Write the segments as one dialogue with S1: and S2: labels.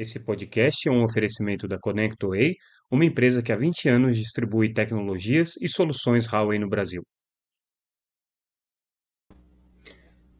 S1: Esse podcast é um oferecimento da ConnectWay, uma empresa que há 20 anos distribui tecnologias e soluções Huawei no Brasil.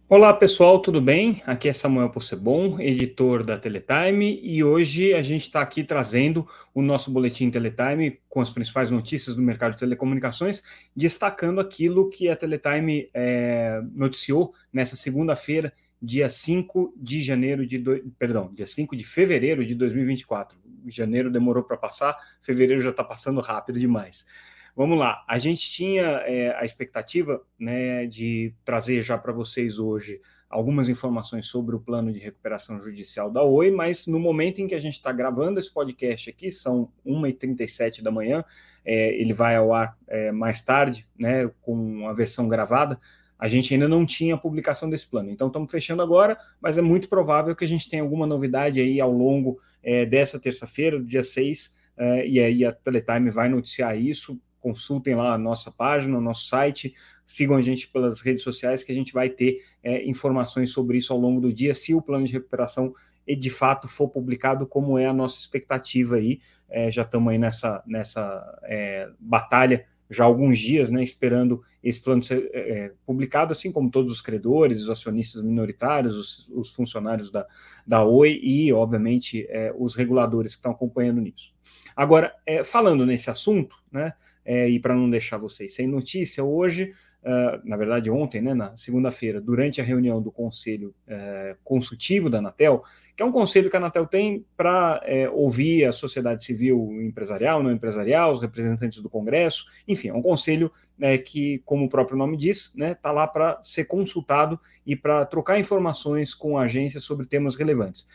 S1: Olá pessoal, tudo bem? Aqui é Samuel Possebon, editor da Teletime, e hoje a gente está aqui trazendo o nosso boletim Teletime com as principais notícias do mercado de telecomunicações, destacando aquilo que a Teletime é, noticiou nessa segunda-feira, dia 5 de janeiro de do... perdão, dia 5 de fevereiro de 2024. Janeiro demorou para passar, fevereiro já está passando rápido demais. Vamos lá, a gente tinha é, a expectativa né, de trazer já para vocês hoje algumas informações sobre o plano de recuperação judicial da Oi, mas no momento em que a gente está gravando esse podcast aqui, são 1h37 da manhã, é, ele vai ao ar é, mais tarde, né, com a versão gravada, a gente ainda não tinha a publicação desse plano. Então estamos fechando agora, mas é muito provável que a gente tenha alguma novidade aí ao longo é, dessa terça-feira, do dia 6, é, e aí a Teletime vai noticiar isso consultem lá a nossa página, o nosso site, sigam a gente pelas redes sociais que a gente vai ter é, informações sobre isso ao longo do dia, se o plano de recuperação de fato for publicado, como é a nossa expectativa aí. É, já estamos aí nessa, nessa é, batalha já alguns dias, né, esperando esse plano ser é, publicado, assim como todos os credores, os acionistas minoritários, os, os funcionários da, da Oi e, obviamente, é, os reguladores que estão acompanhando nisso. Agora, é, falando nesse assunto, né, é, e para não deixar vocês sem notícia, hoje, uh, na verdade ontem, né, na segunda-feira, durante a reunião do Conselho uh, Consultivo da Anatel, que é um conselho que a Anatel tem para é, ouvir a sociedade civil empresarial, não empresarial, os representantes do Congresso, enfim, é um conselho é, que, como o próprio nome diz, está né, tá lá para ser consultado e para trocar informações com a agência sobre temas relevantes.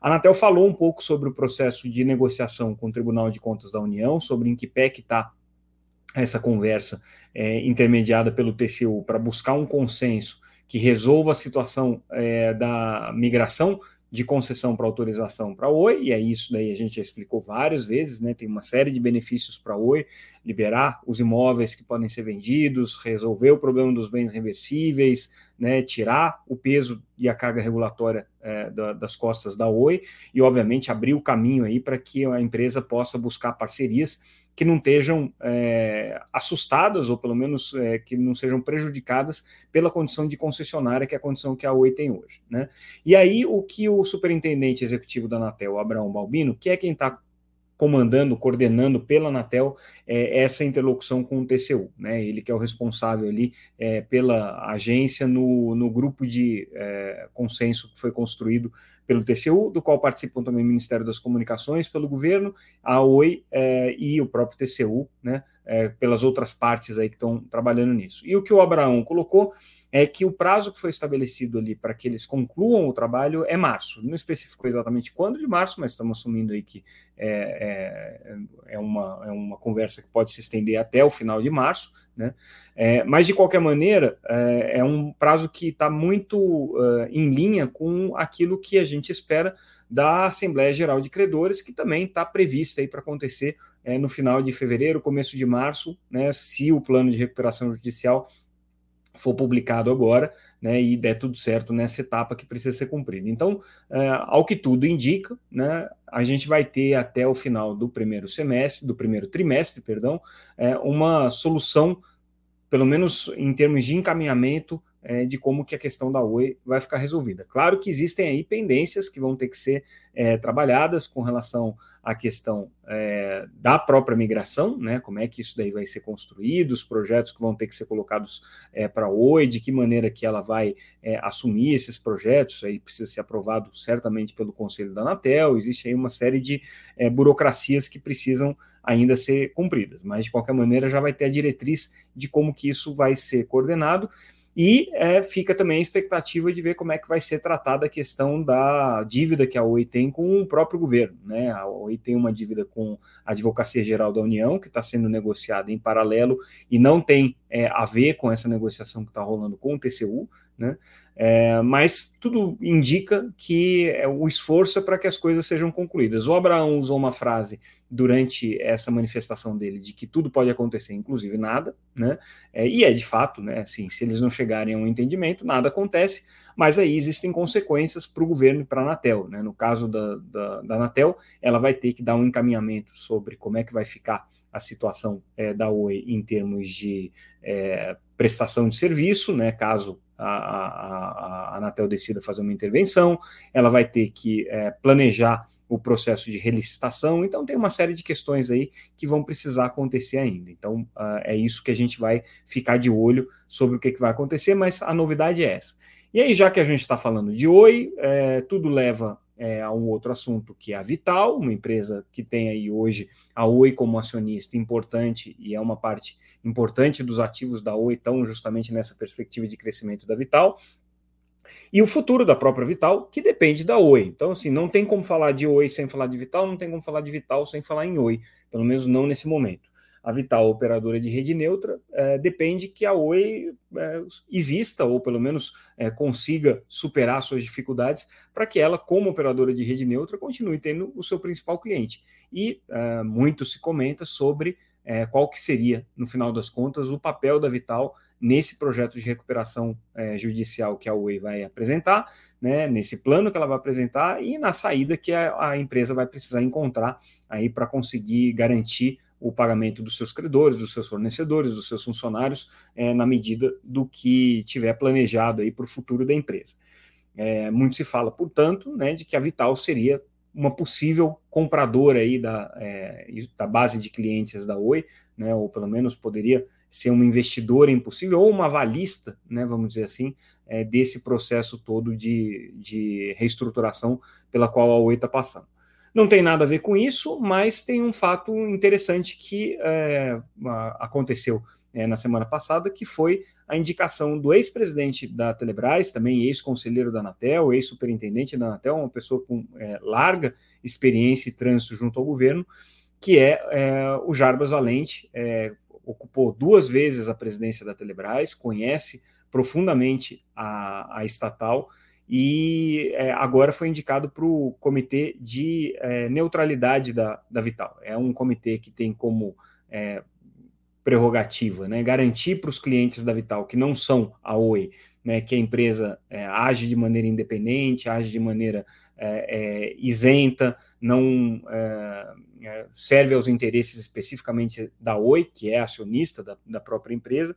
S1: A Anatel falou um pouco sobre o processo de negociação com o Tribunal de Contas da União, sobre em que pé que está essa conversa é, intermediada pelo TCU para buscar um consenso que resolva a situação é, da migração de concessão para autorização para Oi, e é isso daí a gente já explicou várias vezes, né? Tem uma série de benefícios para Oi, liberar os imóveis que podem ser vendidos, resolver o problema dos bens reversíveis, né? Tirar o peso e a carga regulatória é, da, das costas da Oi, e obviamente abrir o caminho aí para que a empresa possa buscar parcerias que não estejam é, assustadas, ou pelo menos é, que não sejam prejudicadas pela condição de concessionária, que é a condição que a Oi tem hoje. Né? E aí, o que o superintendente executivo da Anatel, Abraão Balbino, que é quem está comandando, coordenando pela Anatel é, essa interlocução com o TCU. Né? Ele que é o responsável ali é, pela agência no, no grupo de é, consenso que foi construído pelo TCU, do qual participam também o Ministério das Comunicações, pelo governo, a Oi é, e o próprio TCU, né? É, pelas outras partes aí que estão trabalhando nisso. E o que o Abraão colocou é que o prazo que foi estabelecido ali para que eles concluam o trabalho é março. Não especificou exatamente quando de março, mas estamos assumindo aí que é, é, é, uma, é uma conversa que pode se estender até o final de março, né? É, mas de qualquer maneira, é, é um prazo que está muito uh, em linha com aquilo que a gente espera da Assembleia Geral de Credores, que também está prevista aí para acontecer é, no final de fevereiro, começo de março, né? Se o plano de recuperação judicial for publicado agora, né, e der tudo certo nessa etapa que precisa ser cumprida. Então, é, ao que tudo indica, né, a gente vai ter até o final do primeiro semestre, do primeiro trimestre, perdão, é, uma solução, pelo menos em termos de encaminhamento é, de como que a questão da Oi vai ficar resolvida. Claro que existem aí pendências que vão ter que ser é, trabalhadas com relação à questão é, da própria migração, né? Como é que isso daí vai ser construído, os projetos que vão ter que ser colocados é, para a Oi, de que maneira que ela vai é, assumir esses projetos, aí precisa ser aprovado certamente pelo Conselho da Anatel, existe aí uma série de é, burocracias que precisam ainda ser cumpridas, mas de qualquer maneira já vai ter a diretriz de como que isso vai ser coordenado. E é, fica também a expectativa de ver como é que vai ser tratada a questão da dívida que a Oi tem com o próprio governo. Né? A Oi tem uma dívida com a Advocacia Geral da União, que está sendo negociada em paralelo e não tem é, a ver com essa negociação que está rolando com o TCU. Né? É, mas tudo indica que é, o esforço é para que as coisas sejam concluídas. O Abraão usou uma frase durante essa manifestação dele de que tudo pode acontecer, inclusive nada, né? É, e é de fato, né? Assim, se eles não chegarem a um entendimento, nada acontece, mas aí existem consequências para o governo e para a Anatel. Né? No caso da, da, da, Anatel, ela vai ter que dar um encaminhamento sobre como é que vai ficar a situação é, da Oi em termos de é, prestação de serviço, né? Caso a, a, a Anatel decida fazer uma intervenção, ela vai ter que é, planejar o processo de relicitação, então tem uma série de questões aí que vão precisar acontecer ainda. Então uh, é isso que a gente vai ficar de olho sobre o que, que vai acontecer, mas a novidade é essa. E aí, já que a gente está falando de Oi, é, tudo leva é, a um outro assunto que é a Vital, uma empresa que tem aí hoje a Oi como acionista importante e é uma parte importante dos ativos da Oi, estão justamente nessa perspectiva de crescimento da Vital. E o futuro da própria Vital, que depende da Oi. Então, assim, não tem como falar de Oi sem falar de Vital, não tem como falar de Vital sem falar em Oi, pelo menos não nesse momento a Vital operadora de rede neutra, é, depende que a Oi é, exista, ou pelo menos é, consiga superar suas dificuldades, para que ela, como operadora de rede neutra, continue tendo o seu principal cliente. E é, muito se comenta sobre é, qual que seria, no final das contas, o papel da Vital nesse projeto de recuperação é, judicial que a Oi vai apresentar, né, nesse plano que ela vai apresentar e na saída que a, a empresa vai precisar encontrar aí para conseguir garantir o pagamento dos seus credores, dos seus fornecedores, dos seus funcionários, é, na medida do que tiver planejado aí para o futuro da empresa. É, muito se fala, portanto, né, de que a Vital seria uma possível compradora aí da, é, da base de clientes da Oi, né, ou pelo menos poderia ser uma investidora impossível ou uma avalista, né, vamos dizer assim, é, desse processo todo de, de reestruturação pela qual a Oi está passando. Não tem nada a ver com isso, mas tem um fato interessante que é, aconteceu é, na semana passada, que foi a indicação do ex-presidente da Telebrás, também ex-conselheiro da Anatel, ex-superintendente da Anatel, uma pessoa com é, larga experiência e trânsito junto ao governo, que é, é o Jarbas Valente, é, ocupou duas vezes a presidência da Telebrás, conhece profundamente a, a estatal e é, agora foi indicado para o comitê de é, neutralidade da, da Vital. É um comitê que tem como é, prerrogativa né, garantir para os clientes da Vital, que não são a Oi, né, que a empresa é, age de maneira independente, age de maneira é, é, isenta, não serve aos interesses especificamente da Oi, que é acionista da, da própria empresa,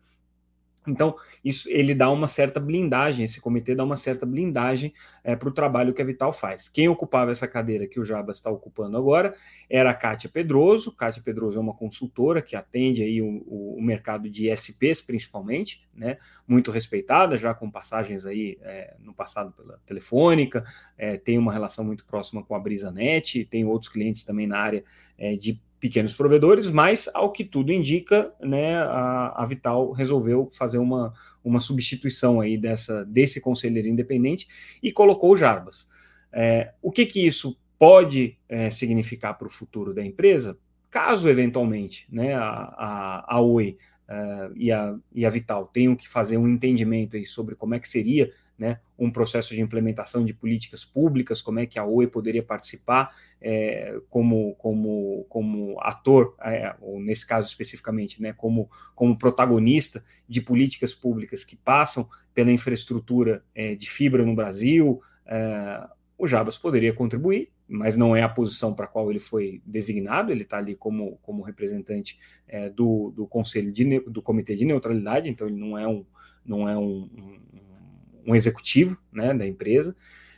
S1: então, isso ele dá uma certa blindagem, esse comitê dá uma certa blindagem é, para o trabalho que a Vital faz. Quem ocupava essa cadeira que o Jabas está ocupando agora era a Kátia Pedroso. Kátia Pedroso é uma consultora que atende aí o, o, mercado de ISPs, principalmente, né, muito respeitada, já com passagens aí é, no passado pela Telefônica, é, tem uma relação muito próxima com a BrisaNet, tem outros clientes também na área é, de pequenos provedores, mas ao que tudo indica, né, a, a, Vital resolveu fazer uma, uma substituição aí dessa, desse conselheiro independente e colocou o Jarbas. É, o que, que isso pode é, significar para o futuro da empresa? Caso eventualmente né, a, a, a Oi uh, e, a, e a Vital tenham que fazer um entendimento aí sobre como é que seria né, um processo de implementação de políticas públicas, como é que a OE poderia participar é, como, como, como ator, é, ou nesse caso especificamente, né, como, como protagonista de políticas públicas que passam pela infraestrutura é, de fibra no Brasil, é, o Jabas poderia contribuir, mas não é a posição para a qual ele foi designado, ele está ali como, como representante é, do, do Conselho de, do Comitê de Neutralidade, então ele não é um, não é um, um um executivo né, da empresa.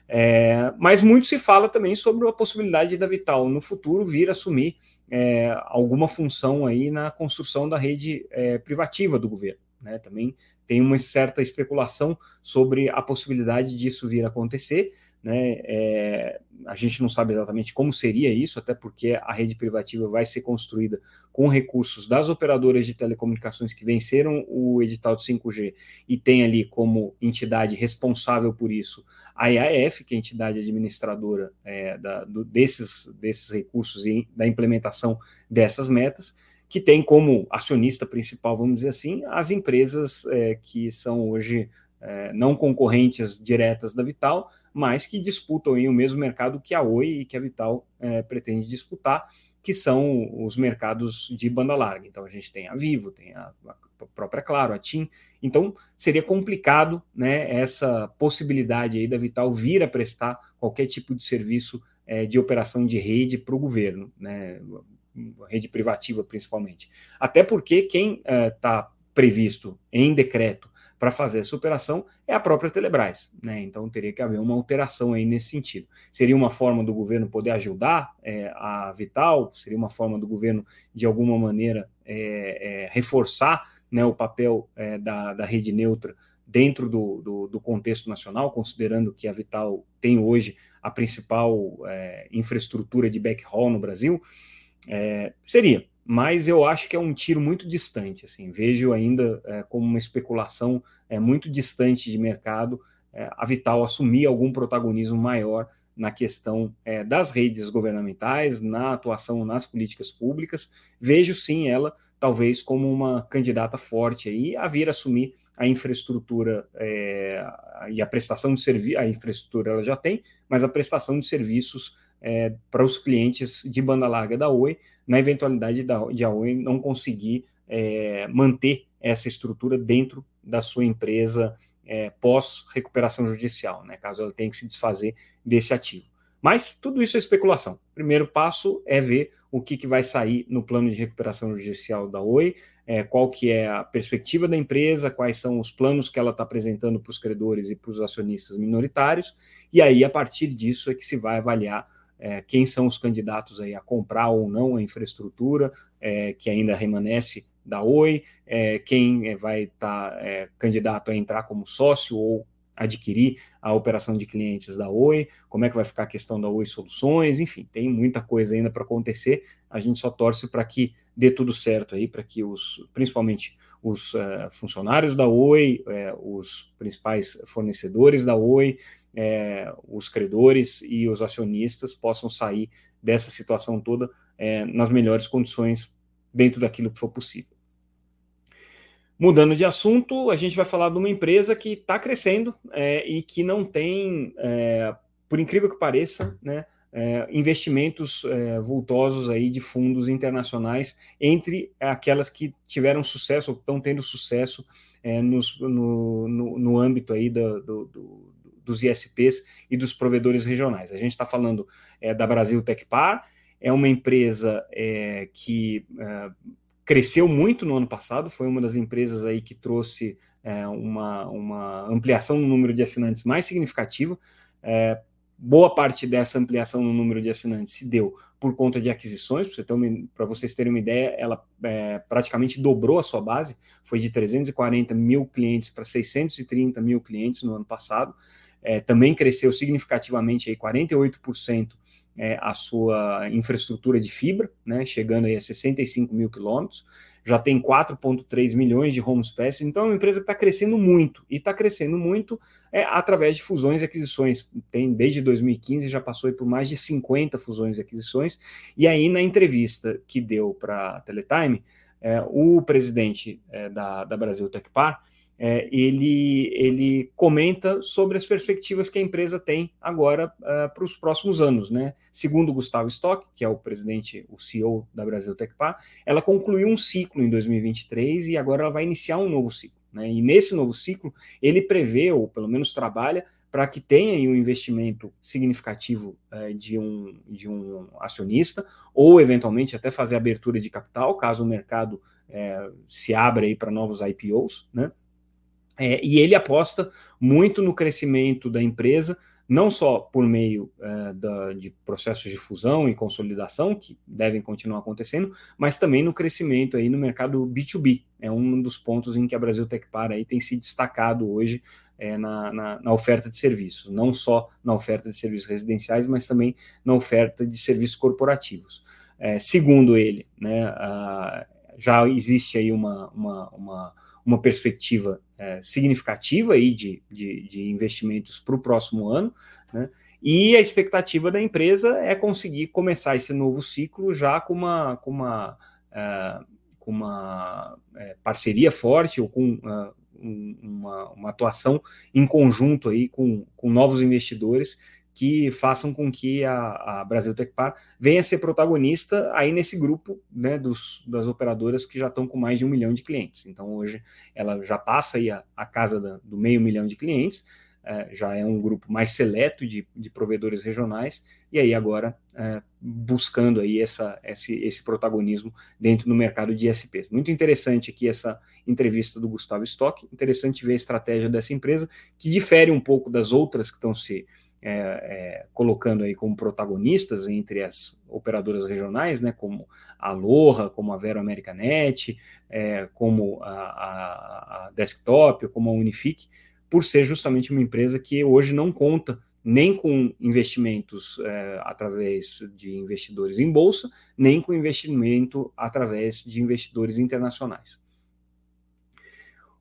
S1: É, mas muito se fala também sobre a possibilidade da Vital no futuro vir assumir é, alguma função aí na construção da rede é, privativa do governo. Né? Também tem uma certa especulação sobre a possibilidade disso vir a acontecer. Né? É, a gente não sabe exatamente como seria isso, até porque a rede privativa vai ser construída com recursos das operadoras de telecomunicações que venceram o edital de 5G e tem ali como entidade responsável por isso a IAF, que é a entidade administradora é, da, do, desses, desses recursos e da implementação dessas metas, que tem como acionista principal, vamos dizer assim, as empresas é, que são hoje é, não concorrentes diretas da Vital, mas que disputam aí o mesmo mercado que a Oi e que a Vital é, pretende disputar, que são os mercados de banda larga. Então a gente tem a Vivo, tem a, a própria Claro, a TIM. Então seria complicado né, essa possibilidade aí da Vital vir a prestar qualquer tipo de serviço é, de operação de rede para o governo, né, rede privativa principalmente. Até porque quem está é, previsto em decreto para fazer essa operação é a própria Telebrás. Né? Então teria que haver uma alteração aí nesse sentido. Seria uma forma do governo poder ajudar é, a Vital, seria uma forma do governo, de alguma maneira, é, é, reforçar né, o papel é, da, da rede neutra dentro do, do, do, contexto nacional, considerando que a Vital tem hoje a principal é, infraestrutura de backhaul no Brasil, é, seria mas eu acho que é um tiro muito distante. Assim, vejo ainda é, como uma especulação é, muito distante de mercado é, a Vital assumir algum protagonismo maior na questão é, das redes governamentais, na atuação nas políticas públicas. Vejo sim ela talvez como uma candidata forte aí a vir assumir a infraestrutura é, e a prestação de serviço. A infraestrutura ela já tem, mas a prestação de serviços é, para os clientes de banda larga da Oi, na eventualidade da, de a Oi não conseguir é, manter essa estrutura dentro da sua empresa é, pós-recuperação judicial, né, caso ela tenha que se desfazer desse ativo. Mas tudo isso é especulação. O primeiro passo é ver o que, que vai sair no plano de recuperação judicial da Oi, é, qual que é a perspectiva da empresa, quais são os planos que ela está apresentando para os credores e para os acionistas minoritários, e aí, a partir disso, é que se vai avaliar é, quem são os candidatos aí a comprar ou não a infraestrutura é, que ainda remanesce da Oi, é, quem vai estar tá, é, candidato a entrar como sócio ou adquirir a operação de clientes da Oi, como é que vai ficar a questão da Oi Soluções, enfim, tem muita coisa ainda para acontecer. A gente só torce para que dê tudo certo aí, para que os, principalmente os uh, funcionários da Oi, uh, os principais fornecedores da Oi, é, os credores e os acionistas possam sair dessa situação toda é, nas melhores condições dentro daquilo que for possível. Mudando de assunto, a gente vai falar de uma empresa que está crescendo é, e que não tem, é, por incrível que pareça, né, é, investimentos é, vultosos aí de fundos internacionais entre aquelas que tiveram sucesso ou estão tendo sucesso nos, no, no, no, âmbito aí do, do, do dos ISPs e dos provedores regionais. A gente está falando é, da Brasil Tecpar, é uma empresa é, que é, cresceu muito no ano passado, foi uma das empresas aí que trouxe é, uma, uma ampliação no número de assinantes mais significativa. Boa parte dessa ampliação no número de assinantes se deu por conta de aquisições, para vocês terem uma ideia, ela é, praticamente dobrou a sua base, foi de 340 mil clientes para 630 mil clientes no ano passado. É, também cresceu significativamente, aí, 48% é, a sua infraestrutura de fibra, né, chegando aí a 65 mil quilômetros, já tem 4,3 milhões de homes passed, então é uma empresa que está crescendo muito, e está crescendo muito é, através de fusões e aquisições, tem desde 2015 já passou por mais de 50 fusões e aquisições, e aí na entrevista que deu para a Teletime, é, o presidente é, da, da Brasil Tecpar, é, ele, ele comenta sobre as perspectivas que a empresa tem agora uh, para os próximos anos. Né? Segundo Gustavo Stock, que é o presidente, o CEO da Brasil Tecpar, ela concluiu um ciclo em 2023 e agora ela vai iniciar um novo ciclo. Né? E nesse novo ciclo, ele prevê, ou pelo menos trabalha, para que tenha um investimento significativo uh, de, um, de um acionista, ou eventualmente até fazer abertura de capital, caso o mercado uh, se abra para novos IPOs, né? É, e ele aposta muito no crescimento da empresa, não só por meio é, da, de processos de fusão e consolidação, que devem continuar acontecendo, mas também no crescimento aí no mercado B2B. É um dos pontos em que a Brasil Tecpar aí tem se destacado hoje é, na, na, na, oferta de serviços, não só na oferta de serviços residenciais, mas também na oferta de serviços corporativos. É, segundo ele, né, a, já existe aí uma, uma, uma uma perspectiva é, significativa aí de, de, de investimentos para o próximo ano, né? E a expectativa da empresa é conseguir começar esse novo ciclo já com uma, com uma, é, com uma é, parceria forte ou com um, uma, uma, atuação em conjunto aí com, com novos investidores que façam com que a, a Brasil Tecpar venha a ser protagonista aí nesse grupo né, dos, das operadoras que já estão com mais de um milhão de clientes. Então hoje ela já passa aí a, a casa da, do meio milhão de clientes, é, já é um grupo mais seleto de, de provedores regionais, e aí agora é, buscando aí essa, esse, esse protagonismo dentro do mercado de ISPs. Muito interessante aqui essa entrevista do Gustavo Stock, interessante ver a estratégia dessa empresa, que difere um pouco das outras que estão se é, é, colocando aí como protagonistas entre as operadoras regionais, né, como a Aloha, como a Vero Americanet, é, como a, a, a Desktop, como a Unifique, por ser justamente uma empresa que hoje não conta nem com investimentos é, através de investidores em bolsa, nem com investimento através de investidores internacionais.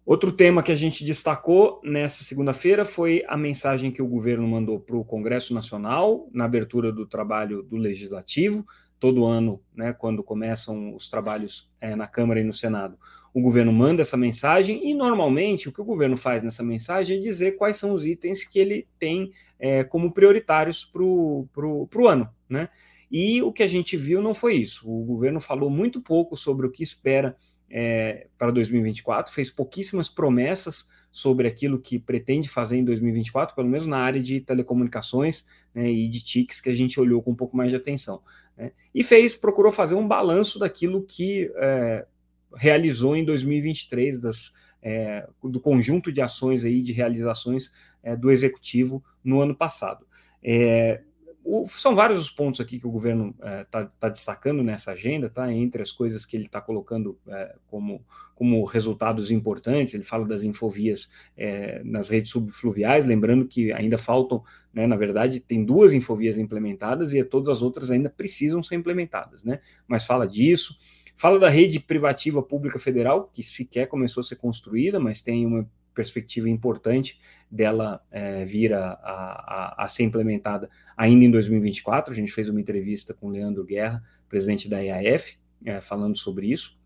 S1: Outro tema que a gente destacou nessa segunda-feira foi a mensagem que o governo mandou para o Congresso Nacional na abertura do trabalho do Legislativo. Todo ano, né, quando começam os trabalhos é, na Câmara e no Senado, o governo manda essa mensagem e normalmente o que o governo faz nessa mensagem é dizer quais são os itens que ele tem é, como prioritários para o ano, né? E o que a gente viu não foi isso. O governo falou muito pouco sobre o que espera é, para 2024, fez pouquíssimas promessas sobre aquilo que pretende fazer em 2024, pelo menos na área de telecomunicações né, e de TICs, que a gente olhou com um pouco mais de atenção. Né? E fez, procurou fazer um balanço daquilo que é, realizou em 2023, das, é, do conjunto de ações aí, de realizações é, do executivo no ano passado. É, o, são vários os pontos aqui que o governo está é, tá destacando nessa agenda, tá? Entre as coisas que ele está colocando é, como, como resultados importantes, ele fala das infovias é, nas redes subfluviais, lembrando que ainda faltam, né, na verdade, tem duas infovias implementadas e todas as outras ainda precisam ser implementadas, né? Mas fala disso. Fala da rede privativa pública federal, que sequer começou a ser construída, mas tem uma perspectiva importante dela é, vir a, a, a, ser implementada ainda em 2024. A gente fez uma entrevista com o Leandro Guerra, presidente da IAF, é, falando sobre isso.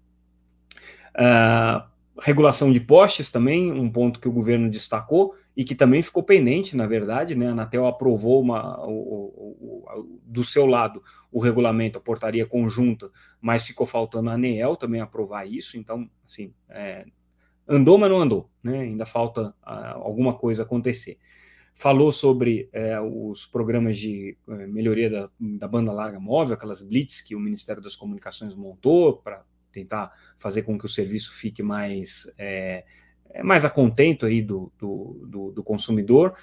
S1: Uh, regulação de postes também, um ponto que o governo destacou e que também ficou pendente, na verdade, né? A Anatel aprovou uma, o, o, o, do seu lado o regulamento, a portaria conjunta, mas ficou faltando a ANEEL também aprovar isso, então, assim, é, andou, mas não andou, né? Ainda falta a, alguma coisa acontecer. Falou sobre é, os programas de é, melhoria da, da banda larga móvel, aquelas blitz que o Ministério das Comunicações montou para tentar fazer com que o serviço fique mais, é, mais a contento aí do, do, do, do consumidor,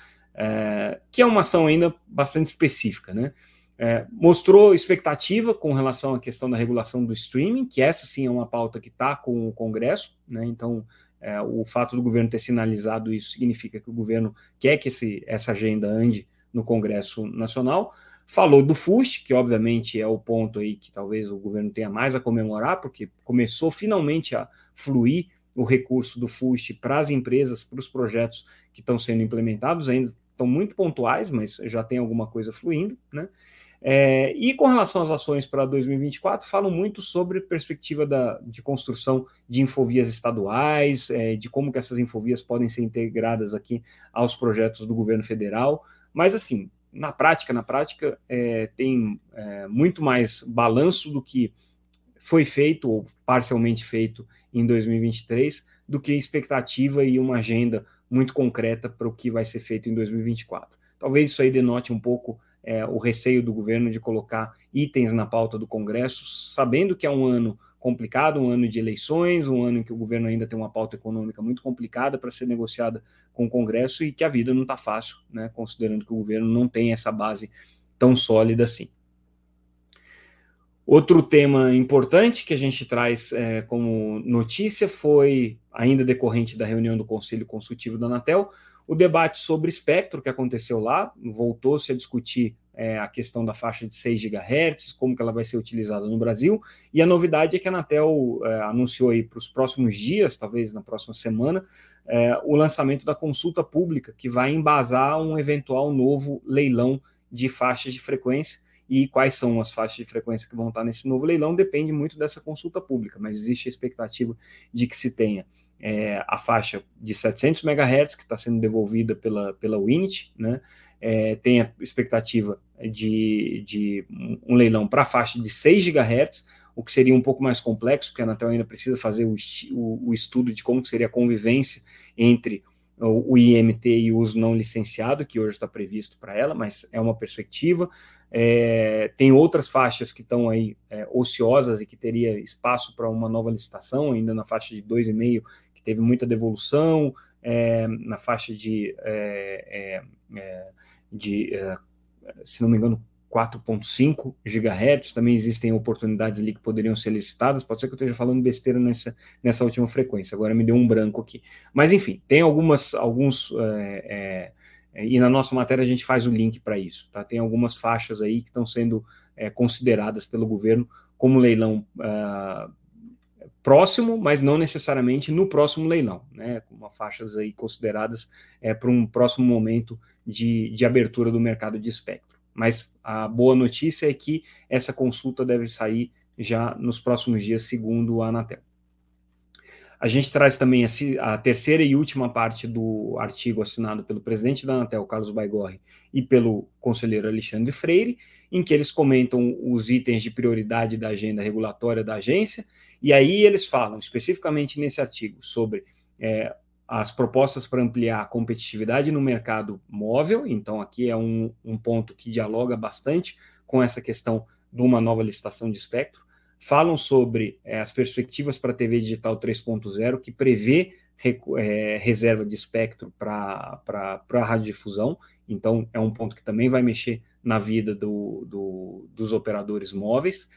S1: que é uma ação ainda bastante específica, né? É, mostrou expectativa com relação à questão da regulação do streaming, que essa sim é uma pauta que está com o Congresso, né? Então, é, o fato do governo ter sinalizado isso significa que o governo quer que esse, essa agenda ande no Congresso Nacional. Falou do FUST, que obviamente é o ponto aí que talvez o governo tenha mais a comemorar, porque começou finalmente a fluir o recurso do FUST para as empresas, para os projetos que estão sendo implementados, ainda estão muito pontuais, mas já tem alguma coisa fluindo, né? É, e com relação às ações para 2024, falam muito sobre perspectiva da, de construção de infovias estaduais, é, de como que essas infovias podem ser integradas aqui aos projetos do governo federal, mas assim, na prática, na prática, é, tem é, muito mais balanço do que foi feito ou parcialmente feito em 2023 do que expectativa e uma agenda muito concreta para o que vai ser feito em 2024. Talvez isso aí denote um pouco é, o receio do governo de colocar itens na pauta do Congresso, sabendo que é um ano complicado, um ano de eleições, um ano em que o governo ainda tem uma pauta econômica muito complicada para ser negociada com o Congresso e que a vida não está fácil, né, considerando que o governo não tem essa base tão sólida assim. Outro tema importante que a gente traz é, como notícia foi, ainda decorrente da reunião do Conselho Consultivo da Anatel, o debate sobre espectro que aconteceu lá, voltou-se a discutir é, a questão da faixa de 6 GHz, como que ela vai ser utilizada no Brasil, e a novidade é que a Anatel é, anunciou aí para os próximos dias, talvez na próxima semana, é, o lançamento da consulta pública, que vai embasar um eventual novo leilão de faixas de frequência, e quais são as faixas de frequência que vão estar nesse novo leilão depende muito dessa consulta pública, mas existe a expectativa de que se tenha é, a faixa de 700 MHz, que está sendo devolvida pela, pela Winit, né? É, tem a expectativa de, de um leilão para a faixa de 6 GHz, o que seria um pouco mais complexo, porque a Anatel ainda precisa fazer o, o, o estudo de como seria a convivência entre o, IMT e o uso não licenciado, que hoje está previsto para ela, mas é uma perspectiva. É, tem outras faixas que estão aí é, ociosas e que teria espaço para uma nova licitação, ainda na faixa de 2,5, que teve muita devolução, é, na faixa de, é, é, é, de se não me engano, 4.5 GHz, também existem oportunidades ali que poderiam ser licitadas, pode ser que eu esteja falando besteira nessa, nessa última frequência, agora me deu um branco aqui. Mas enfim, tem algumas, alguns, é, é, e na nossa matéria a gente faz o link para isso, tá? Tem algumas faixas aí que estão sendo é, consideradas pelo governo como leilão uh, próximo, mas não necessariamente no próximo leilão, né? Como faixas aí consideradas é, para um próximo momento de, de abertura do mercado de espectro. Mas a boa notícia é que essa consulta deve sair já nos próximos dias, segundo a Anatel. A gente traz também a, terceira e última parte do artigo assinado pelo presidente da Anatel, Carlos Baigorre, e pelo conselheiro Alexandre Freire, em que eles comentam os itens de prioridade da agenda regulatória da agência, e aí eles falam especificamente nesse artigo sobre é, as propostas para ampliar a competitividade no mercado móvel, então aqui é um, um ponto que dialoga bastante com essa questão de uma nova licitação de espectro. Falam sobre é, as perspectivas para a TV digital 3.0, que prevê é, reserva de espectro para a radiodifusão, então é um ponto que também vai mexer na vida do, do, dos operadores móveis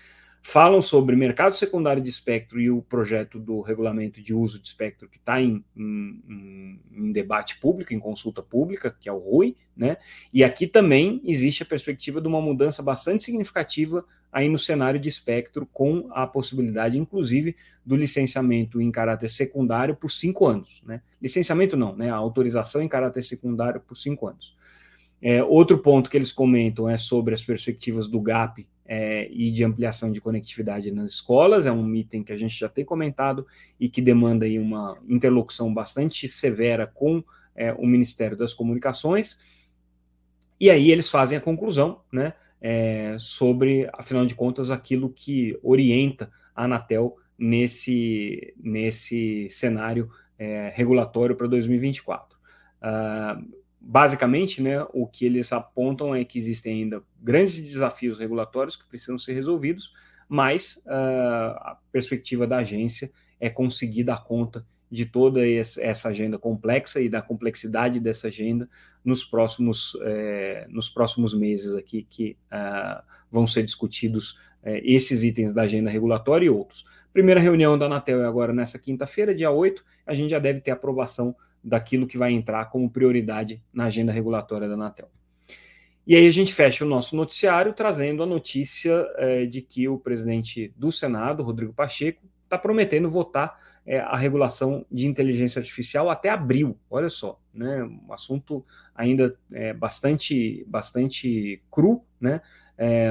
S1: falam sobre mercado secundário de espectro e o projeto do regulamento de uso de espectro que está em, em, em, debate público, em consulta pública, que é o RUI, né? E aqui também existe a perspectiva de uma mudança bastante significativa aí no cenário de espectro, com a possibilidade, inclusive, do licenciamento em caráter secundário por cinco anos, né? Licenciamento não, né? A autorização em caráter secundário por cinco anos. É, outro ponto que eles comentam é sobre as perspectivas do GAP é, e de ampliação de conectividade nas escolas, é um item que a gente já tem comentado e que demanda aí uma interlocução bastante severa com é, o Ministério das Comunicações. E aí eles fazem a conclusão, né, é, sobre, afinal de contas, aquilo que orienta a Anatel nesse, nesse cenário é, regulatório para 2024. Uh, basicamente, né, o que eles apontam é que existem ainda grandes desafios regulatórios que precisam ser resolvidos, mas uh, a perspectiva da agência é conseguir dar conta de toda essa agenda complexa e da complexidade dessa agenda nos próximos, eh, nos próximos meses aqui que uh, vão ser discutidos eh, esses itens da agenda regulatória e outros. Primeira reunião da Anatel é agora nessa quinta-feira, dia 8, a gente já deve ter aprovação daquilo que vai entrar como prioridade na agenda regulatória da Anatel. E aí a gente fecha o nosso noticiário trazendo a notícia é, de que o presidente do Senado, Rodrigo Pacheco, está prometendo votar é, a regulação de inteligência artificial até abril. Olha só, né? Um assunto ainda é, bastante, bastante cru, né?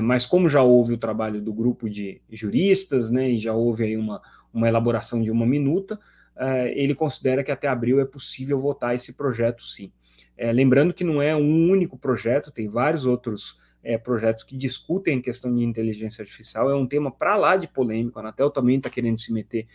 S1: Mas como já houve o trabalho do grupo de juristas, né? E já houve aí uma, uma elaboração de uma minuta, ele considera que até abril é possível votar esse projeto sim. É, lembrando que não é um único projeto, tem vários outros é, projetos que discutem a questão de inteligência artificial, é um tema para lá de polêmico, a Anatel também está querendo se meter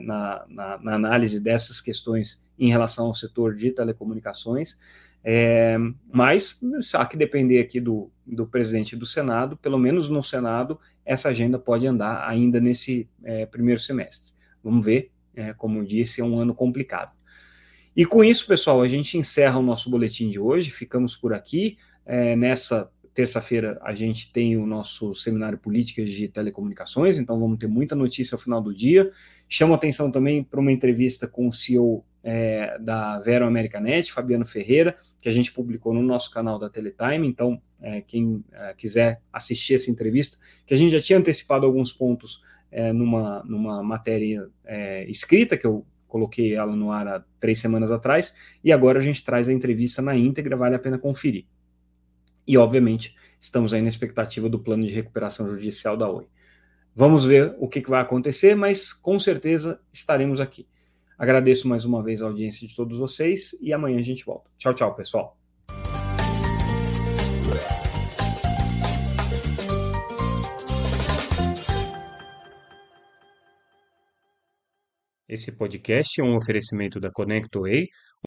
S1: na, na, na, análise dessas questões em relação ao setor de telecomunicações, é, mas há que depender aqui do, do presidente do Senado, pelo menos no Senado, essa agenda pode andar ainda nesse é, primeiro semestre. Vamos ver é, como disse, é um ano complicado. E com isso, pessoal, a gente encerra o nosso boletim de hoje. Ficamos por aqui. É, nessa terça-feira, a gente tem o nosso seminário Políticas de Telecomunicações, então vamos ter muita notícia ao final do dia. Chamo atenção também para uma entrevista com o CEO é, da Vero Americanet, Fabiano Ferreira, que a gente publicou no nosso canal da Teletime. Então, é, quem é, quiser assistir essa entrevista, que a gente já tinha antecipado alguns pontos é, numa, numa matéria é, escrita, que eu coloquei ela no ar há três semanas atrás, e agora a gente traz a entrevista na íntegra, vale a pena conferir. E, obviamente, estamos aí na expectativa do plano de recuperação judicial da Oi. Vamos ver o que, que vai acontecer, mas com certeza estaremos aqui. Agradeço mais uma vez a audiência de todos vocês e amanhã a gente volta. Tchau, tchau, pessoal. Esse podcast é um oferecimento da ConnectWay